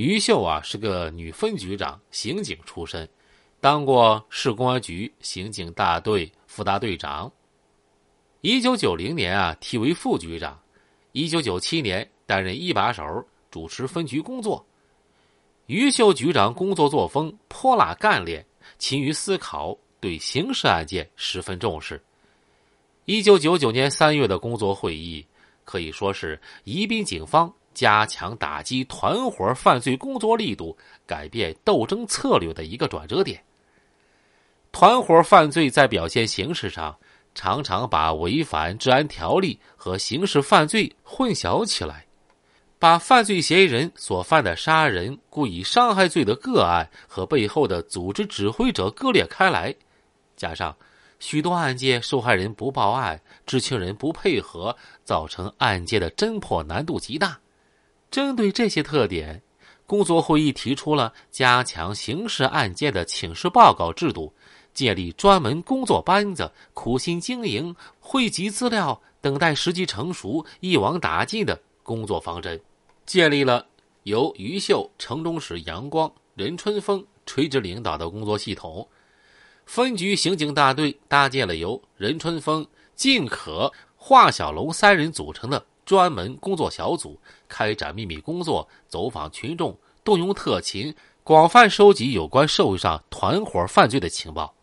于秀啊是个女分局长，刑警出身，当过市公安局刑警大队副大队长。一九九零年啊提为副局长，一九九七年担任一把手，主持分局工作。于秀局长工作作风泼辣干练，勤于思考，对刑事案件十分重视。一九九九年三月的工作会议可以说是宜宾警方。加强打击团伙犯罪工作力度，改变斗争策略的一个转折点。团伙犯罪在表现形式上，常常把违反治安条例和刑事犯罪混淆起来，把犯罪嫌疑人所犯的杀人、故意伤害罪的个案和背后的组织指挥者割裂开来，加上许多案件受害人不报案、知情人不配合，造成案件的侦破难度极大。针对这些特点，工作会议提出了加强刑事案件的请示报告制度，建立专门工作班子，苦心经营，汇集资料，等待时机成熟，一网打尽的工作方针。建立了由于秀、城中使杨光、任春风垂直领导的工作系统。分局刑警大队搭建了由任春风、靳可、华小龙三人组成的。专门工作小组开展秘密工作，走访群众，动用特勤，广泛收集有关社会上团伙犯罪的情报。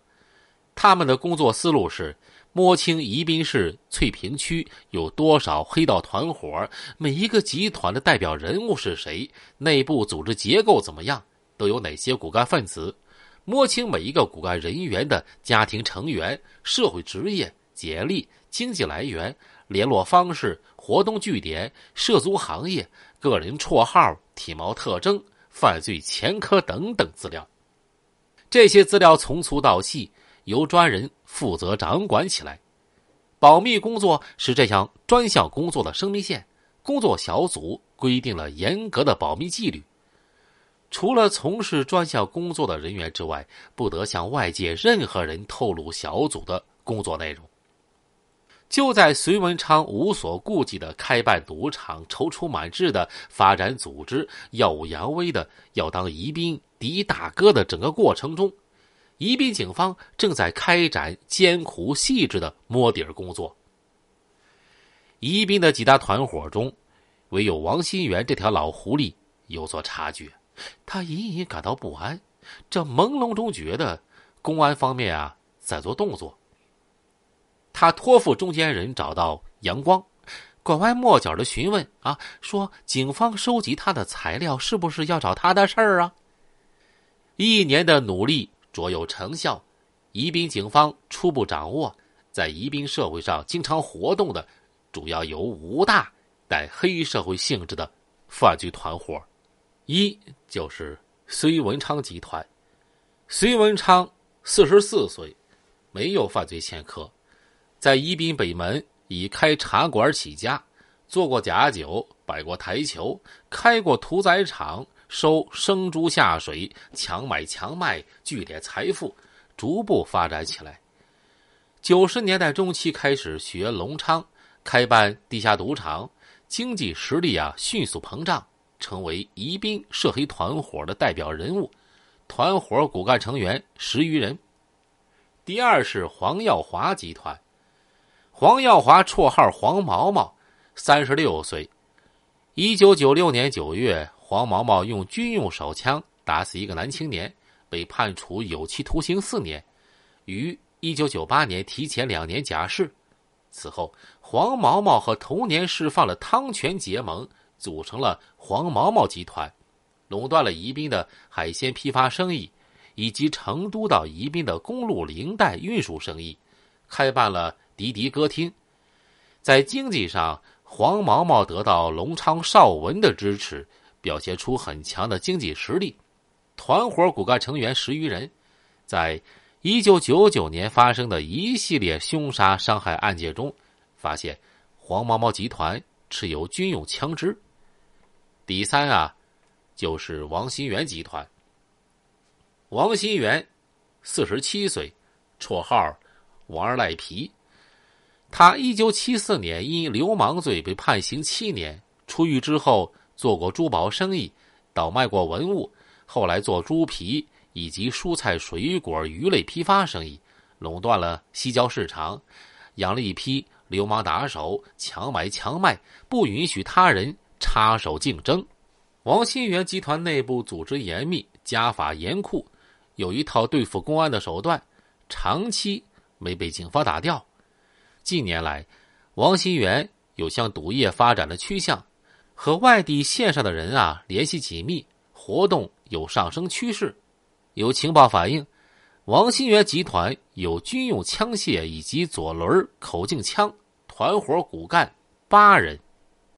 他们的工作思路是摸清宜宾市翠屏区有多少黑道团伙，每一个集团的代表人物是谁，内部组织结构怎么样，都有哪些骨干分子。摸清每一个骨干人员的家庭成员、社会职业、简历、经济来源。联络方式、活动据点、涉足行业、个人绰号、体貌特征、犯罪前科等等资料。这些资料从粗到细，由专人负责掌管起来。保密工作是这项专项工作的生命线。工作小组规定了严格的保密纪律，除了从事专项工作的人员之外，不得向外界任何人透露小组的工作内容。就在隋文昌无所顾忌的开办赌场、踌躇满志的发展组织、耀武扬威的要当宜宾第一大哥的整个过程中，宜宾警方正在开展艰苦细致的摸底儿工作。宜宾的几大团伙中，唯有王新元这条老狐狸有所察觉，他隐隐感到不安，这朦胧中觉得公安方面啊在做动作。他托付中间人找到杨光，拐弯抹角的询问啊，说警方收集他的材料是不是要找他的事儿啊？一年的努力卓有成效，宜宾警方初步掌握，在宜宾社会上经常活动的，主要有五大带黑社会性质的犯罪团伙，一就是隋文昌集团。隋文昌四十四岁，没有犯罪前科。在宜宾北门以开茶馆起家，做过假酒，摆过台球，开过屠宰场，收生猪下水，强买强卖，聚敛财富，逐步发展起来。九十年代中期开始学隆昌，开办地下赌场，经济实力啊迅速膨胀，成为宜宾涉黑团伙的代表人物，团伙骨干成员十余人。第二是黄耀华集团。黄耀华绰号黄毛毛，三十六岁。一九九六年九月，黄毛毛用军用手枪打死一个男青年，被判处有期徒刑四年，于一九九八年提前两年假释。此后，黄毛毛和同年释放了汤泉结盟，组成了黄毛毛集团，垄断了宜宾的海鲜批发生意，以及成都到宜宾的公路零带运输生意，开办了。迪迪歌厅，在经济上，黄毛毛得到隆昌邵文的支持，表现出很强的经济实力。团伙骨干成员十余人，在一九九九年发生的一系列凶杀伤害案件中，发现黄毛毛集团持有军用枪支。第三啊，就是王新元集团。王新元，四十七岁，绰号王二赖皮。他一九七四年因流氓罪被判刑七年，出狱之后做过珠宝生意，倒卖过文物，后来做猪皮以及蔬菜、水果、鱼类批发生意，垄断了西郊市场，养了一批流氓打手，强买强卖，不允许他人插手竞争。王新元集团内部组织严密，家法严酷，有一套对付公安的手段，长期没被警方打掉。近年来，王新元有向赌业发展的趋向，和外地线上的人啊联系紧密，活动有上升趋势。有情报反映，王新元集团有军用枪械以及左轮口径枪，团伙骨干八人。